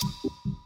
Thanks.